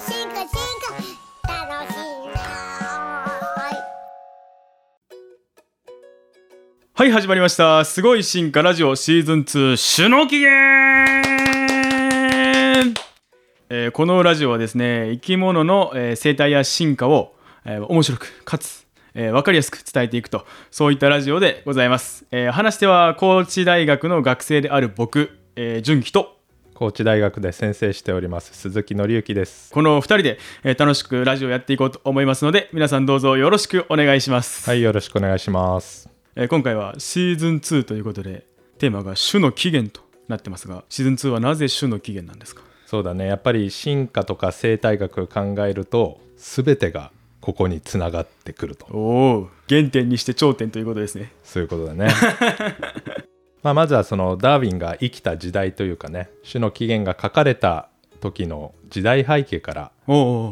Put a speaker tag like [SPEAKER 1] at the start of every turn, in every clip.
[SPEAKER 1] 進化進化楽しいな
[SPEAKER 2] はい始まりました。すごい進化ラジオシーズン2種の起源、えーこのラジオはですね生き物の、えー生態や進化を、えー面白くかつ、えー分かりやすく伝えていくとそういったラジオでございます、えー話し手は高知大学の学生である僕、えー、純喜と
[SPEAKER 3] 高知大学で先生しております鈴木紀之です。
[SPEAKER 2] この2人で、えー楽しくラジオやっていこうと思いますので皆さんどうぞよろしくお願いします、
[SPEAKER 3] はい、よろしくお願いします。
[SPEAKER 2] えー今回はシーズン2ということでテーマが種の起源となってますがシーズン2はなぜ種の起源なんですか？
[SPEAKER 3] そうだね、やっぱり進化とか生態学を考えると、すべてがここにつながってくると、
[SPEAKER 2] おお原点にして頂点ということですね
[SPEAKER 3] そういうことだね。まあまずはそのダーウィンが生きた時代というかね、種の起源が書かれた時の時代背景から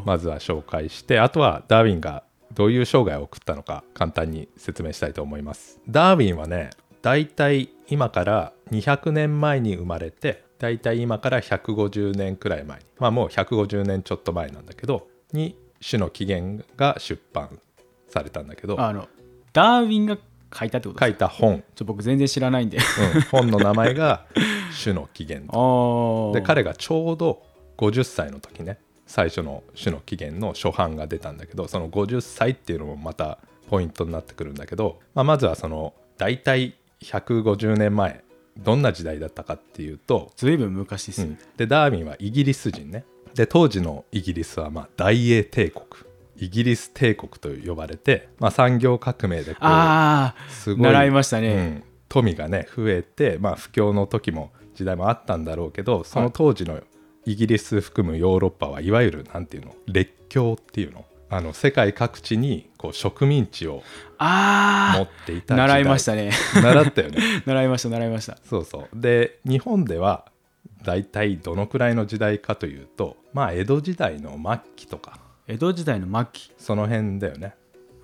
[SPEAKER 3] まずは紹介して、あとはダーウィンがどういう生涯を送ったのか簡単に説明したいと思います。ダーウィンはね、だいたい今から200年前に生まれて、だいたい今から150年くらい前に、まあもう150年ちょっと前なんだけど、に種の起源が出版されたんだけど、
[SPEAKER 2] あのダーウィンが書いたってこと
[SPEAKER 3] 書いた本、
[SPEAKER 2] ちょ僕全然知らないんで。
[SPEAKER 3] うん。本の名前が 種の起源で彼がちょうど50歳の時ね最初の種の起源の初版が出たんだけどその50歳っていうのもまたポイントになってくるんだけど、まあ、まずはその大体150年前どんな時代だったかっていうと、
[SPEAKER 2] ずいぶん昔ですよね、
[SPEAKER 3] でダーウィンはイギリス人ね。で当時のイギリスはまあ大英帝国イギリス帝国と呼ばれて、まあ、産業革命でこう
[SPEAKER 2] ああ
[SPEAKER 3] すごい
[SPEAKER 2] 習いましたね、
[SPEAKER 3] うん富がね増えて、まあ、不況の時も時代もあったんだろうけどその当時のイギリス含むヨーロッパはいわゆるなんていうの列強っていうのあの世界各地にこう植民地を持
[SPEAKER 2] あ
[SPEAKER 3] っていた
[SPEAKER 2] 習いましたね。
[SPEAKER 3] 習ったよね。
[SPEAKER 2] 習いました習いました。
[SPEAKER 3] そうそう。で日本では大体どのくらいの時代かというとまあ江戸時代の末期とか
[SPEAKER 2] 江戸時代の末期、
[SPEAKER 3] その辺だよね。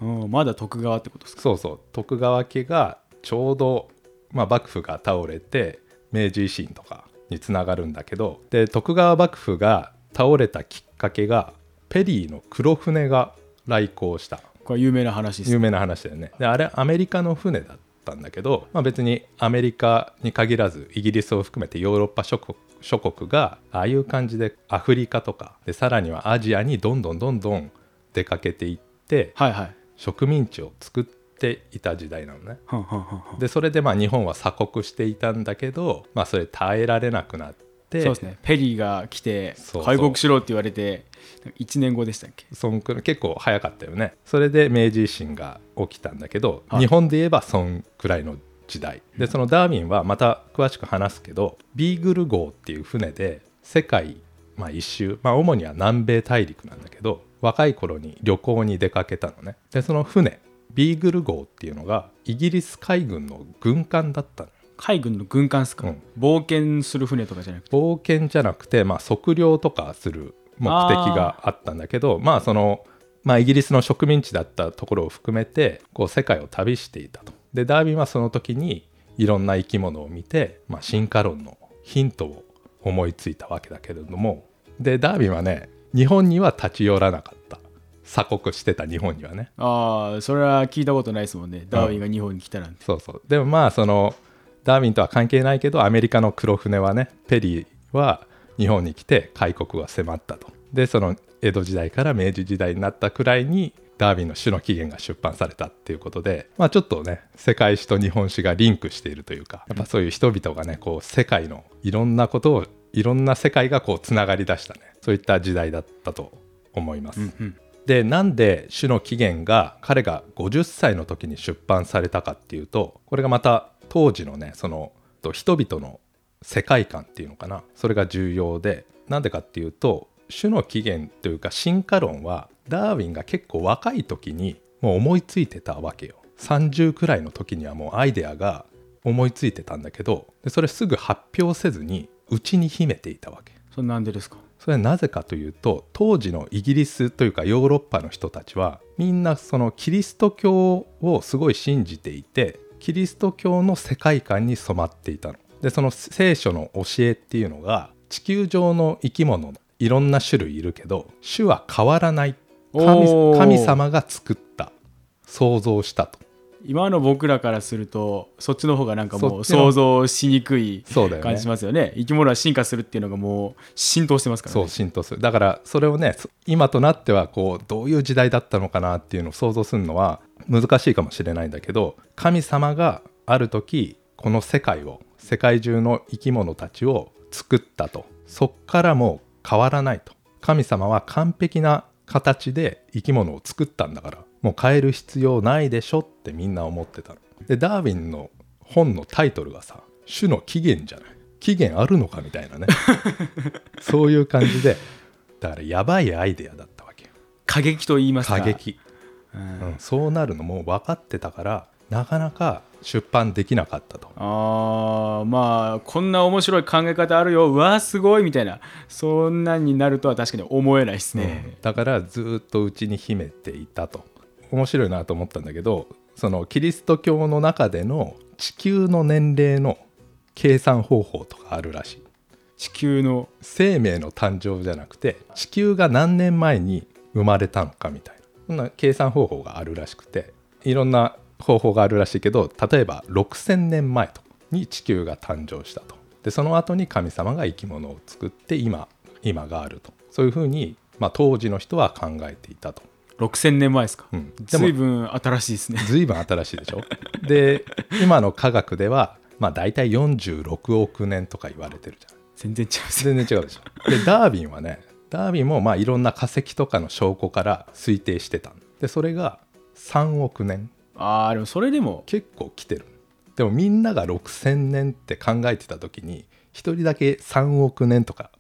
[SPEAKER 2] うん、まだ徳川ってことですか？
[SPEAKER 3] そうそう。徳川家がちょうど、まあ、幕府が倒れて明治維新とかにつながるんだけどで徳川幕府が倒れたきっかけがペリーの黒船が来航した。
[SPEAKER 2] これ有名な話です
[SPEAKER 3] 有名な話だよね。であれアメリカの船だったんだけど、まあ、別にアメリカに限らずイギリスを含めてヨーロッパ諸国諸国がああいう感じでアフリカとかでさらにはアジアにどんどんどんどん出かけていって
[SPEAKER 2] はいはい
[SPEAKER 3] 植民地を作っていた時代なのね。
[SPEAKER 2] はんはんはんはん
[SPEAKER 3] でそれでまあ日本は鎖国していたんだけど、まあ、それ耐えられなくなって
[SPEAKER 2] そうですね。ペリーが来て開国しろって言われて1年後でしたっけ？
[SPEAKER 3] そんくらい結構早かったよね。それで明治維新が起きたんだけど、
[SPEAKER 2] はい。
[SPEAKER 3] 日本で言えばそんくらいの時代。でそのダーウィンはまた詳しく話すけどビーグル号っていう船で世界、まあ、一周、まあ、主には南米大陸なんだけど若い頃に旅行に出かけたのね。でその船ビーグル号っていうのがイギリス海軍の軍艦だったの
[SPEAKER 2] 海軍の軍艦っすか、
[SPEAKER 3] うん。
[SPEAKER 2] 冒険する船とかじゃなくて？
[SPEAKER 3] 冒険じゃなくて、まあ、測量とかする目的があったんだけどまあその、まあ、イギリスの植民地だったところを含めてこう世界を旅していたと。でダーウィンはその時にいろんな生き物を見て、まあ、進化論のヒントを思いついたわけだけれどもでダーウィンはね日本には立ち寄らなかった。鎖国してた日本にはね。
[SPEAKER 2] ああそれは聞いたことないですもんね。ダーウィンが日本に来たなんて、
[SPEAKER 3] そうそう。でもまあそのダーウィンとは関係ないけどアメリカの黒船はねペリーは日本に来て開国が迫ったと。でその江戸時代から明治時代になったくらいにダーウィンの種の起源が出版されたっていうことでまあちょっとね世界史と日本史がリンクしているというかやっぱそういう人々がねこう世界のいろんなことをいろんな世界がこうつながりだしたね。そういった時代だったと思います。
[SPEAKER 2] うん
[SPEAKER 3] でなんで種の起源が彼が50歳の時に出版されたかっていうとこれがまた当時のねそのと人々の世界観っていうのかな。それが重要でなんでかっていうと種の起源というか進化論はダーウィンが結構若い時にもう思いついてたわけよ。30くらいの時にはもうアイデアが思いついてたんだけどでそれすぐ発表せずに内に秘めていたわけ。
[SPEAKER 2] それなんでですか？
[SPEAKER 3] それはなぜかというと当時のイギリスというかヨーロッパの人たちはみんなそのキリスト教をすごい信じていてキリスト教の世界観に染まっていたの。でその聖書の教えっていうのが地球上の生き物いろんな種類いるけど種は変わらない。神神様が作った創造したと。
[SPEAKER 2] 今の僕らからするとそっちの方がなんかも
[SPEAKER 3] そう
[SPEAKER 2] 想像しにくい
[SPEAKER 3] そうだよね。
[SPEAKER 2] 感じしますよね。生き物は進化するっていうのがもう浸透してますから
[SPEAKER 3] そう
[SPEAKER 2] ね
[SPEAKER 3] 浸透する。だからそれをねそ今となってはこうどういう時代だったのかなっていうのを想像するのは難しいかもしれないんだけど神様がある時この世界を世界中の生き物たちを作ったと。そっからもう変わらないと。神様は完璧な形で生き物を作ったんだからもう変える必要ないでしょってみんな思ってたの。でダーウィンの本のタイトルがさ「種の起源じゃない。起源あるのかみたいなね。そういう感じでだからやばいアイデアだったわけよ。
[SPEAKER 2] 過激と言いますか。
[SPEAKER 3] 過激、うん、そうなるのもう分かってたからなかなか出版できなかったと。
[SPEAKER 2] あーまあこんな面白い考え方あるよ。うわーすごいみたいな。そんなんになるとは確かに思えないですね、
[SPEAKER 3] だからずっとうちに秘めていたと。面白いなと思ったんだけどそのキリスト教の中での地球の年齢の計算方法とかあるらしい。
[SPEAKER 2] 地球の？
[SPEAKER 3] 生命の誕生じゃなくて地球が何年前に生まれたのかみたいなな計算方法があるらしくていろんな方法があるらしいけど例えば6,000年前とに地球が誕生したと。でその後に神様が生き物を作って今今があると。そういうふうに、まあ、当時の人は考えていたと。
[SPEAKER 2] 6000年前ですか、
[SPEAKER 3] うん。でも
[SPEAKER 2] 随分新しいですね。
[SPEAKER 3] ずいぶん新しいでしょ？で今の科学ではまあ大体46億年とか言われてるじゃん。
[SPEAKER 2] 全然違います。
[SPEAKER 3] 全然違うでしょ。でダーウィンはねダーウィンもまあいろんな化石とかの証拠から推定してた。んでそれが3億年。
[SPEAKER 2] ああでもそれでも。
[SPEAKER 3] 結構来てる。でもみんなが6000年って考えてた時に一人だけ3億年とか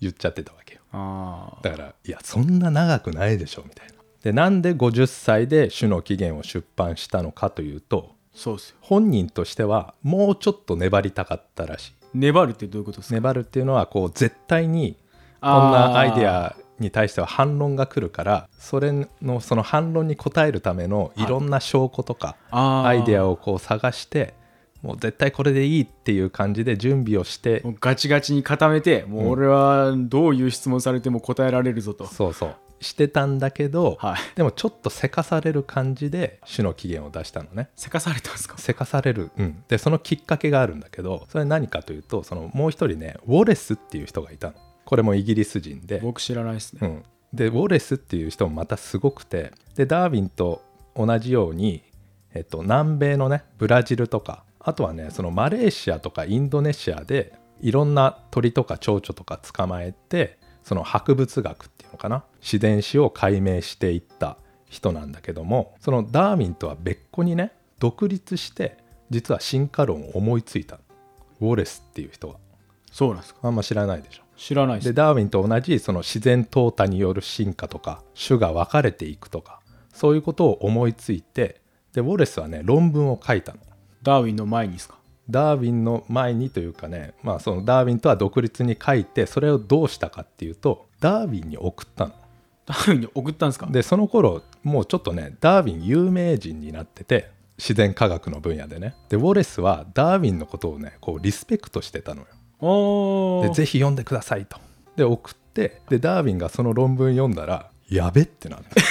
[SPEAKER 3] 言っちゃってたわけよ。
[SPEAKER 2] あー。
[SPEAKER 3] だからいやそんな長くないでしょみたいな。でなんで50歳で「種の起源」を出版したのかというと
[SPEAKER 2] そうですよ。
[SPEAKER 3] 本人としてはもうちょっと粘りたかったらしい。
[SPEAKER 2] 粘るってどういうことですか、
[SPEAKER 3] 粘るっていうのはこう絶対にこんなアイデアに対しては反論が来るからそれのその反論に応えるためのいろんな証拠とかアイデアをこう探してもう絶対これでいいっていう感じで準備をして
[SPEAKER 2] ガチガチに固めてもう俺はどういう質問されても答えられるぞと、
[SPEAKER 3] そうそう。してたんだけど、
[SPEAKER 2] はい。
[SPEAKER 3] でもちょっとせかされる感じで種の起源を出したのね。
[SPEAKER 2] せかされたんですか？
[SPEAKER 3] せかされる、うん、でそのきっかけがあるんだけどそれ何かというとそのもう一人ねウォレスっていう人がいたのこれもイギリス人で。
[SPEAKER 2] 僕知らないですね、
[SPEAKER 3] うん、でウォレスっていう人もまたすごくて。でダーウィンと同じように、えっと、南米のねブラジルとかあとはねそのマレーシアとかインドネシアでいろんな鳥とか蝶々とか捕まえてその博物学っていうのかな自然史を解明していった人なんだけどもそのダーウィンとは別個にね独立して実は進化論を思いついたウォレスっていう人が
[SPEAKER 2] そうなんですか？
[SPEAKER 3] あんま知らないでしょ
[SPEAKER 2] 知らないで
[SPEAKER 3] ですダーウィンと同じその自然淘汰による進化とか種が分かれていくとかそういうことを思いついてでウォレスはね論文を書いたの。
[SPEAKER 2] ダーウィンの前にですか？
[SPEAKER 3] ダーウィンの前にというかねまあそのダーウィンとは独立に書いてそれをどうしたかっていうとダーウィンに送ったの。
[SPEAKER 2] ダーウィンに送ったんですか？
[SPEAKER 3] でその頃もうちょっとねダーウィン有名人になってて自然科学の分野でね。でウォレスはダーウィンのことをねこうリスペクトしてたのよでぜひ読んでくださいと。で送ってでダーウィンがその論文読んだらやべってなって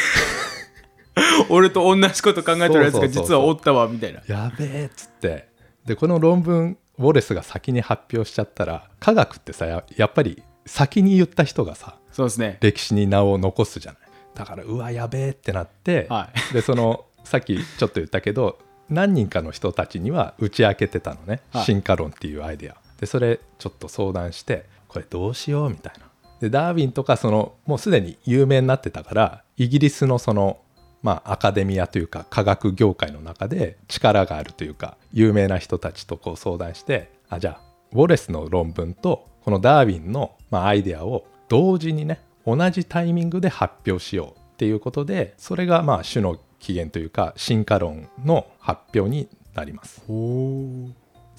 [SPEAKER 2] 俺と同じこと考えてるやつが実はおったわみたいな。
[SPEAKER 3] やべえっつって。でこの論文ウォレスが先に発表しちゃったら科学ってさややっぱり先に言った人がさ
[SPEAKER 2] そうですね。
[SPEAKER 3] 歴史に名を残すじゃない。だからうわやべえってなって、
[SPEAKER 2] は
[SPEAKER 3] でそのさっきちょっと言ったけど何人かの人たちには打ち明けてたのね、
[SPEAKER 2] はい。
[SPEAKER 3] 進化論っていうアイデアでそれちょっと相談してこれどうしようみたいなでダーウィンとかそのもうすでに有名になってたからイギリスのそのまあアカデミアというか科学業界の中で力があるというか有名な人たちとこう相談してあじゃあウォレスの論文とこのダーウィンのまあアイデアを同時にね同じタイミングで発表しようっていうことでそれがまあ種の起源というか進化論の発表になります。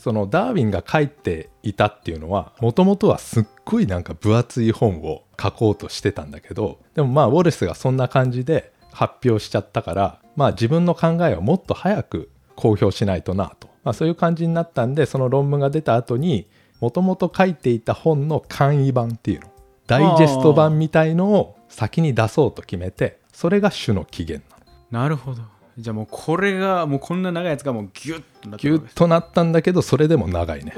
[SPEAKER 3] そのダーウィンが書いていたっていうのはもともとはすっごいなんか分厚い本を書こうとしてたんだけどでもまあウォレスがそんな感じで発表しちゃったからまあ自分の考えをもっと早く公表しないとなと、まあ、そういう感じになったんでその論文が出た後にもともと書いていた本の簡易版っていうのダイジェスト版みたいのを先に出そうと決めてそれが種の起源なの。
[SPEAKER 2] なるほど。じゃあもうこれがもうこんな長いやつがもうギュッとなって
[SPEAKER 3] ギュッとなったんだけどそれでも長いね。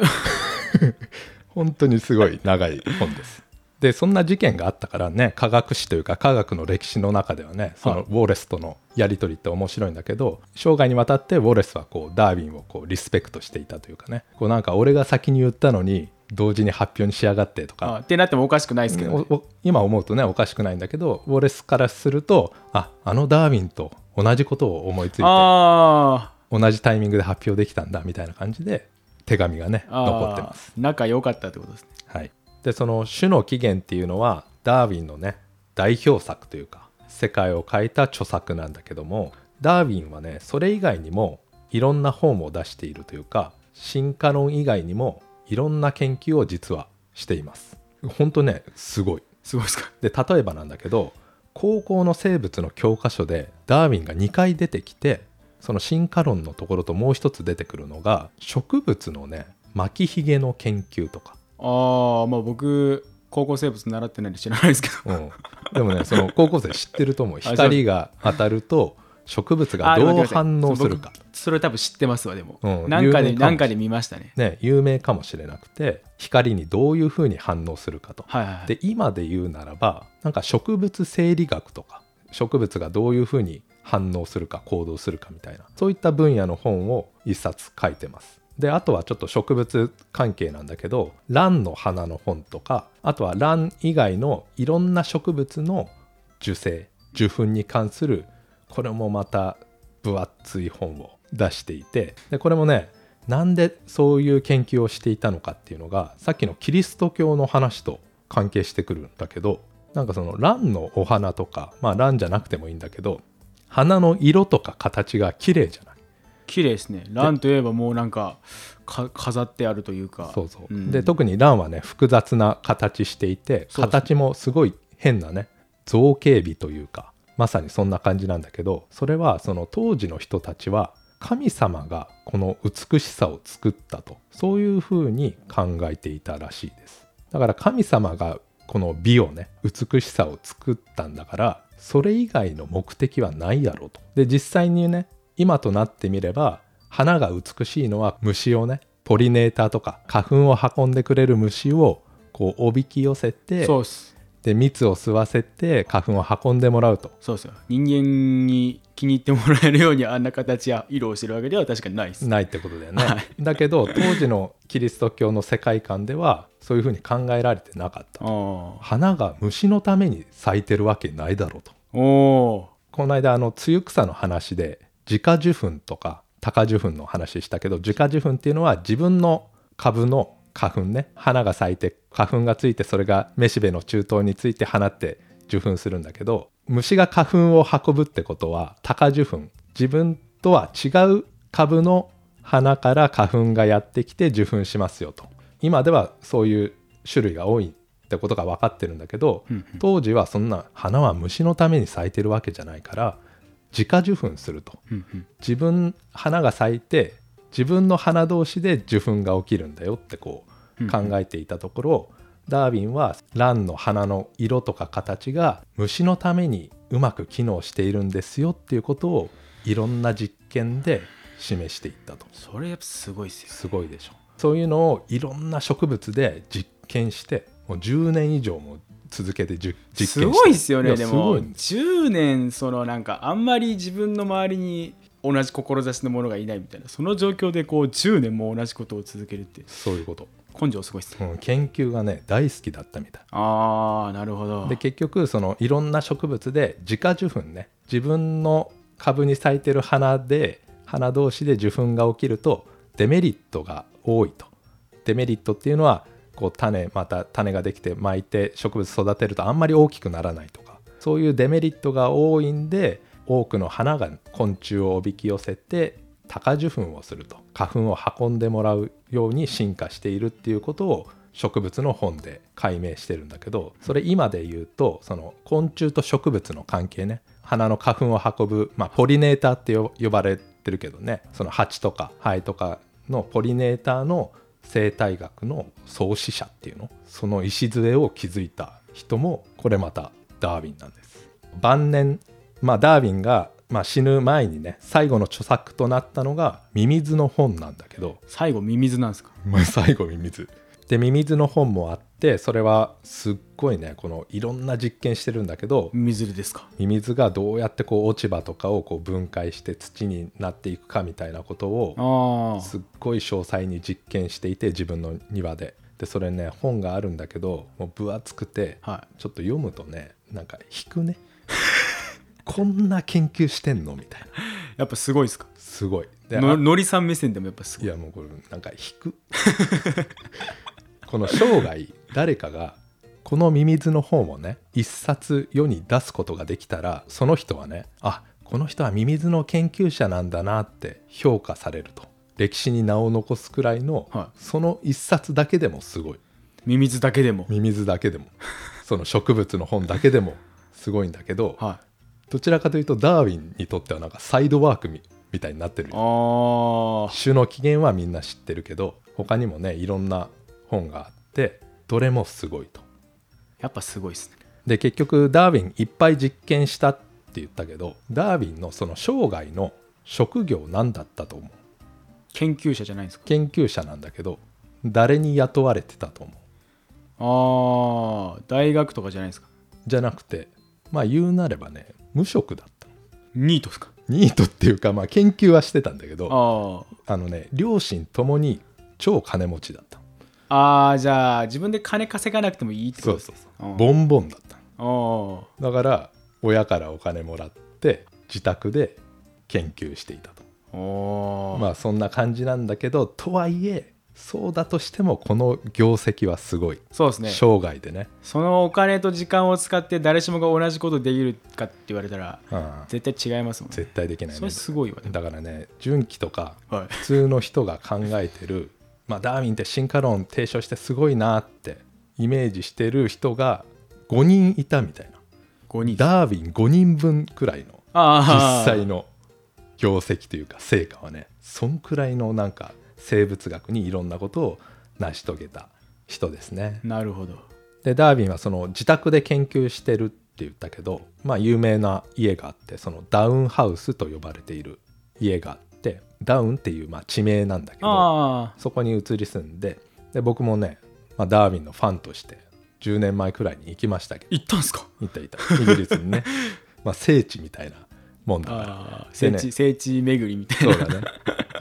[SPEAKER 3] 本当にすごい長い本です。でそんな事件があったからね科学史というか科学の歴史の中ではねその
[SPEAKER 2] はい。
[SPEAKER 3] ウォレスとのやり取りって面白いんだけど生涯にわたってウォレスはこうダーウィンをこうリスペクトしていたというかね。こうなんか俺が先に言ったのに同時に発表にしやがってとか。
[SPEAKER 2] あってなってもおかしくないですけど、ね、
[SPEAKER 3] 今思うとねおかしくないんだけどウォレスからするとああのダーウィンと同じことを思いついて
[SPEAKER 2] あ
[SPEAKER 3] 同じタイミングで発表できたんだみたいな感じで手紙がね残ってます。
[SPEAKER 2] 仲良かったってことですね。
[SPEAKER 3] はい、でその「種の起源」っていうのはダーウィンのね代表作というか世界を変えた著作なんだけどもダーウィンはねそれ以外にもいろんな本を出しているというか進化論以外にもいろんな研究を実はしています。ほんとねすごい。
[SPEAKER 2] すごいですか？
[SPEAKER 3] で例えばなんだけど高校の生物の教科書でダーウィンが2回出てきてその進化論のところともう一つ出てくるのが植物のね巻きひげの研究とか、
[SPEAKER 2] ああまあ僕高校生物習ってないんで知らないですけど。
[SPEAKER 3] うん、でもねその高校生知ってると思う。光が当たると植物がどう反応するか。
[SPEAKER 2] 僕それ多分知ってますわでも、
[SPEAKER 3] うん。
[SPEAKER 2] なんかでなんかで見ましたね。
[SPEAKER 3] ね有名かもしれなくて光にどういうふうに反応するかと。
[SPEAKER 2] はいはいはい。
[SPEAKER 3] で今で言うならばなんか植物生理学とか植物がどういうふうに反応するか行動するかみたいなそういった分野の本を一冊書いてます。であとはちょっと植物関係なんだけど蘭の花の本とかあとは蘭以外のいろんな植物の受精受粉に関するこれもまた分厚い本を出していてでこれもねなんでそういう研究をしていたのかっていうのがさっきのキリスト教の話と関係してくるんだけどなんかその蘭のお花とかまあ蘭じゃなくてもいいんだけど花の色とか形が綺麗じゃない？
[SPEAKER 2] 綺麗ですね。ランといえばもうなんかか飾ってあるというか。
[SPEAKER 3] そうそう、
[SPEAKER 2] ん。
[SPEAKER 3] で特に蘭はね複雑な形していて形もすごい変なね造形美というかまさにそんな感じなんだけどそれはその当時の人たちは神様がこの美しさを作ったとそういうふうに考えていたらしいです。だから神様がこの美をね美しさを作ったんだからそれ以外の目的はないやろうと。で実際にね今となってみれば花が美しいのは虫をねポリネーターとか花粉を運んでくれる虫をこうおびき寄せて
[SPEAKER 2] そうっす。
[SPEAKER 3] で蜜を吸わせて花粉を運んでもらうと。
[SPEAKER 2] そうっすよ。人間に気に入ってもらえるようにあんな形や色をしてるわけでは確かにないです。
[SPEAKER 3] ないってことだよね、
[SPEAKER 2] はい。
[SPEAKER 3] だけど当時のキリスト教の世界観ではそういうふうに考えられてなかった。
[SPEAKER 2] あ
[SPEAKER 3] 花が虫のために咲いてるわけないだろうと。この間あの露草の話で自家受粉とか高受粉の話したけど自家受粉っていうのは自分の株の花粉ね。花が咲いて花粉がついてそれがめしべの中東について放って受粉するんだけど虫が花粉を運ぶってことは高受粉。自分とは違う株の花から花粉がやってきて受粉しますよと。今ではそういう種類が多いってことが分かってるんだけど、
[SPEAKER 2] うん。
[SPEAKER 3] 当時はそんな花は虫のために咲いてるわけじゃないから自家受粉すると。
[SPEAKER 2] うんうん。
[SPEAKER 3] 自分花が咲いて自分の花同士で受粉が起きるんだよってこ
[SPEAKER 2] う
[SPEAKER 3] うん考えていたところ、ダーウィンは蘭の花の色とか形が虫のためにうまく機能しているんですよっていうことをいろんな実験で示していったと。
[SPEAKER 2] それやっぱすごいっすよ
[SPEAKER 3] すごいでしょ。そういうのをいろんな植物で実験してもう10年以上も続けて実験して。
[SPEAKER 2] すごいっすよね
[SPEAKER 3] や
[SPEAKER 2] ですも
[SPEAKER 3] ごいんです
[SPEAKER 2] 10年そのなんかあんまり自分の周りに同じ志の者がいないみたいな。その状況でこう10年も同じことを続けるって。
[SPEAKER 3] そういうこと、
[SPEAKER 2] 根性すごいっすね。
[SPEAKER 3] うん、研究がね大好きだったみたい。
[SPEAKER 2] ああなるほど。
[SPEAKER 3] で結局そのいろんな植物で自家受粉ね。自分の株に咲いてる花で花同士で受粉が起きるとデメリットが多いと。デメリットっていうのはこう種また種ができて巻いて植物育てるとあんまり大きくならないとか。そういうデメリットが多いんで多くの花が昆虫をおびき寄せて高受粉をすると花粉を運んでもらうように進化しているっていうことを植物の本で解明してるんだけどそれ今で言うとその昆虫と植物の関係ね花の花粉を運ぶ、まあ、ポリネーターって呼ばれてるけどねその蜂とかハエとかのポリネーターの生態学の創始者っていうのその礎を築いた人もこれまたダーウィンなんです。晩年、まあ、ダーウィンが、まあ、死ぬ前にね最後の著作となったのが「ミミズの本」なんだけど、
[SPEAKER 2] 最後ミミズなんですか？
[SPEAKER 3] まあ、最後ミミズ。でミミズの本もあってそれはすっごいねこのいろんな実験してるんだけど
[SPEAKER 2] ミミズですか？
[SPEAKER 3] ミミズがどうやってこう落ち葉とかをこう分解して土になっていくかみたいなことをすっごい詳細に実験していて自分の庭で。でそれね本があるんだけどもう分厚くて
[SPEAKER 2] は
[SPEAKER 3] ちょっと読むとねなんか引くねこんな研究してんの？みたいな。
[SPEAKER 2] やっぱすごいですか？
[SPEAKER 3] すごい。で
[SPEAKER 2] の
[SPEAKER 3] あ
[SPEAKER 2] のりさん目線でもやっぱすごい。
[SPEAKER 3] いやもうこれなんか引く。この生涯誰かがこのミミズの本をね一冊世に出すことができたらその人はねあこの人はミミズの研究者なんだなって評価されると。歴史に名を残すくらいの、
[SPEAKER 2] は
[SPEAKER 3] その一冊だけでもすごい。
[SPEAKER 2] ミミズだけでも。
[SPEAKER 3] ミミズだけでも。その植物の本だけでもすごいんだけど
[SPEAKER 2] は
[SPEAKER 3] どちらかというとダーウィンにとってはなんかサイドワークみみたいになってる
[SPEAKER 2] いああ
[SPEAKER 3] 種の起源はみんな知ってるけど他にもねいろんな本があってどれもすごいと。
[SPEAKER 2] やっぱすごいですね。
[SPEAKER 3] で結局ダーウィンいっぱい実験したって言ったけどダーウィンのその生涯の職業何だったと思う。
[SPEAKER 2] 研究者じゃないんですか？
[SPEAKER 3] 研究者なんだけど誰に雇われてたと思う。
[SPEAKER 2] ああ大学とかじゃないですか？
[SPEAKER 3] じゃなくてまあ言うなればね無職だった
[SPEAKER 2] ニートですか？
[SPEAKER 3] ニートっていうかまあ研究はしてたんだけど
[SPEAKER 2] あ
[SPEAKER 3] あ。のね両親ともに超金持ちだった
[SPEAKER 2] ああーじゃあ自分で金稼がなくてもいいってこと？ですねうん
[SPEAKER 3] ボンボンだった
[SPEAKER 2] あ
[SPEAKER 3] だから親からお金もらって自宅で研究していたと。まあそんな感じなんだけどとはいえそうだとしてもこの業績はすごい、
[SPEAKER 2] そうですね。
[SPEAKER 3] 生涯でね、
[SPEAKER 2] そのお金と時間を使って誰しもが同じことできるかって言われたら
[SPEAKER 3] うん。
[SPEAKER 2] 絶対違いますもんね。
[SPEAKER 3] 絶対できないね。
[SPEAKER 2] それすごいわ。ね
[SPEAKER 3] だからね純喜とか
[SPEAKER 2] はい
[SPEAKER 3] 普通の人が考えてる、まあ、ダーウィンって進化論提唱してすごいなってイメージしてる人が5人いたみたいな。
[SPEAKER 2] 5人。
[SPEAKER 3] ダーウィン5人分くらいの
[SPEAKER 2] ああ
[SPEAKER 3] 実際の業績というか成果はねそんくらいのなんか生物学にいろんなことを成し遂げた人ですね。
[SPEAKER 2] なるほど。
[SPEAKER 3] でダーウィンはその自宅で研究してるって言ったけどまあ有名な家があってそのダウンハウスと呼ばれている家があってダウンっていうまあ地名なんだけど
[SPEAKER 2] あ
[SPEAKER 3] そこに移り住んでで僕もね、まあ、ダーウィンのファンとして10年前くらいに行きましたけど。
[SPEAKER 2] 行ったんすか？
[SPEAKER 3] 行った行った。イギリスにね。まあ聖地みたいなもんだから。ね
[SPEAKER 2] 聖地聖地巡りみたいな。
[SPEAKER 3] そうだね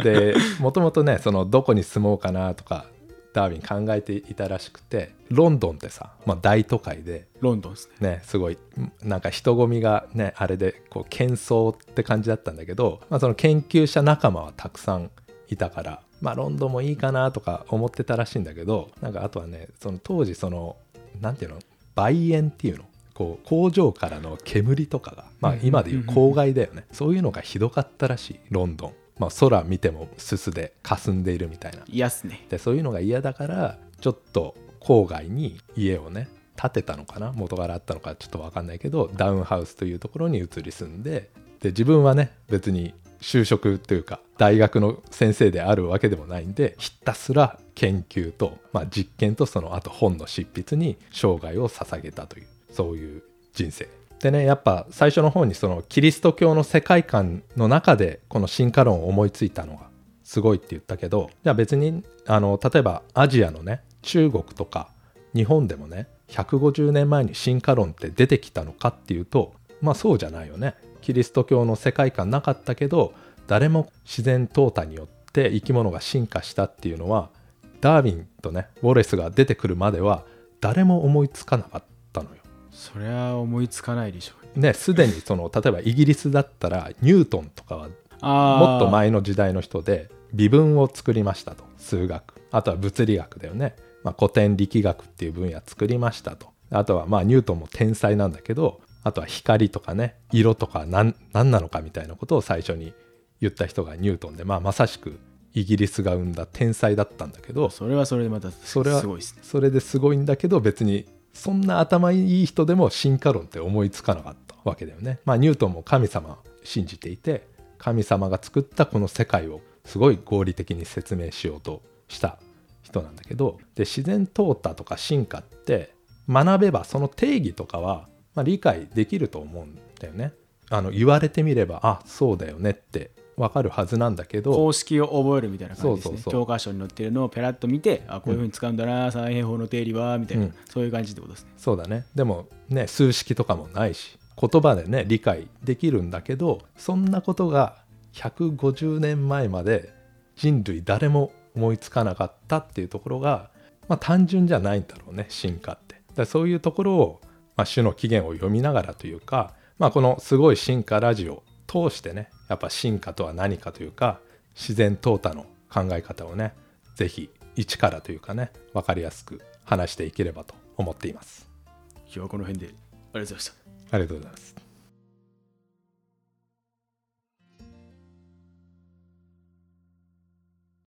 [SPEAKER 3] でもともとねそのどこに住もうかなとかダーウィン考えていたらしくてロンドンってさ、まあ、大都会で
[SPEAKER 2] ロンドンですね。
[SPEAKER 3] ねすごいなんか人混みがねあれでこう喧騒って感じだったんだけど、まあ、その研究者仲間はたくさんいたからまあロンドンもいいかなとか思ってたらしいんだけどなんかあとはねその当時そのなんていうの？梅煙っていうの？こう工場からの煙とかが、まあ、今でいう公害だよね。そういうのがひどかったらしいロンドン、まあ、空見てもすすで霞んでいるみたいな。
[SPEAKER 2] 嫌っすね。
[SPEAKER 3] でそういうのが嫌だからちょっと郊外に家をね建てたのかな？元からあったのかちょっと分かんないけどダウンハウスというところに移り住んでで自分はね別に就職というか大学の先生であるわけでもないんでひたすら研究と、まあ、実験とそのあと本の執筆に生涯を捧げたというそういう人生でねやっぱ最初の方にそのキリスト教の世界観の中でこの進化論を思いついたのがすごいって言ったけどじゃあ別にあの例えばアジアのね中国とか日本でもね150年前に進化論って出てきたのかっていうとまあそうじゃないよねキリスト教の世界観なかったけど誰も自然淘汰によって生き物が進化したっていうのはダーウィンとねウォレスが出てくるまでは誰も思いつかなかった。
[SPEAKER 2] そりゃ思いつかないでしょう。
[SPEAKER 3] ねすでにその例えばイギリスだったらニュートンとかは
[SPEAKER 2] あ
[SPEAKER 3] もっと前の時代の人で微分を作りましたと。数学。あとは物理学だよね、まあ、古典力学っていう分野作りましたと。あとはまあニュートンも天才なんだけどあとは光とかね色とか何何なのかみたいなことを最初に言った人がニュートンで、まあ、まさしくイギリスが生んだ天才だったんだけど
[SPEAKER 2] それはそれでまた
[SPEAKER 3] それは
[SPEAKER 2] すごいですね。
[SPEAKER 3] それですごいんだけど別にそんな頭いい人でも進化論って思いつかなかったわけだよね。まあニュートンも神様信じていて神様が作ったこの世界をすごい合理的に説明しようとした人なんだけどで自然淘汰とか進化って学べばその定義とかは、まあ、理解できると思うんだよね。あの言われてみればあそうだよねって分かるはずなんだけど
[SPEAKER 2] 公式を覚えるみたいな感じですね。教科書に載ってるのをペラッと見てあこういうふうに使うんだな、三平方の定理はみたいな、
[SPEAKER 3] うん。
[SPEAKER 2] そういう感じってことですね。
[SPEAKER 3] そうだね。でもね数式とかもないし言葉でね理解できるんだけどそんなことが150年前まで人類誰も思いつかなかったっていうところが、まあ、単純じゃないんだろうね進化って。だそういうところを、まあ、種の起源を読みながらというか、まあ、この「すごい進化ラジオ」通してねやっぱ進化とは何かというか自然淘汰の考え方をね是非一からというかね分かりやすく話していければと思っています。
[SPEAKER 2] 今日はこの辺でありがとうございました
[SPEAKER 3] ありがとうございます。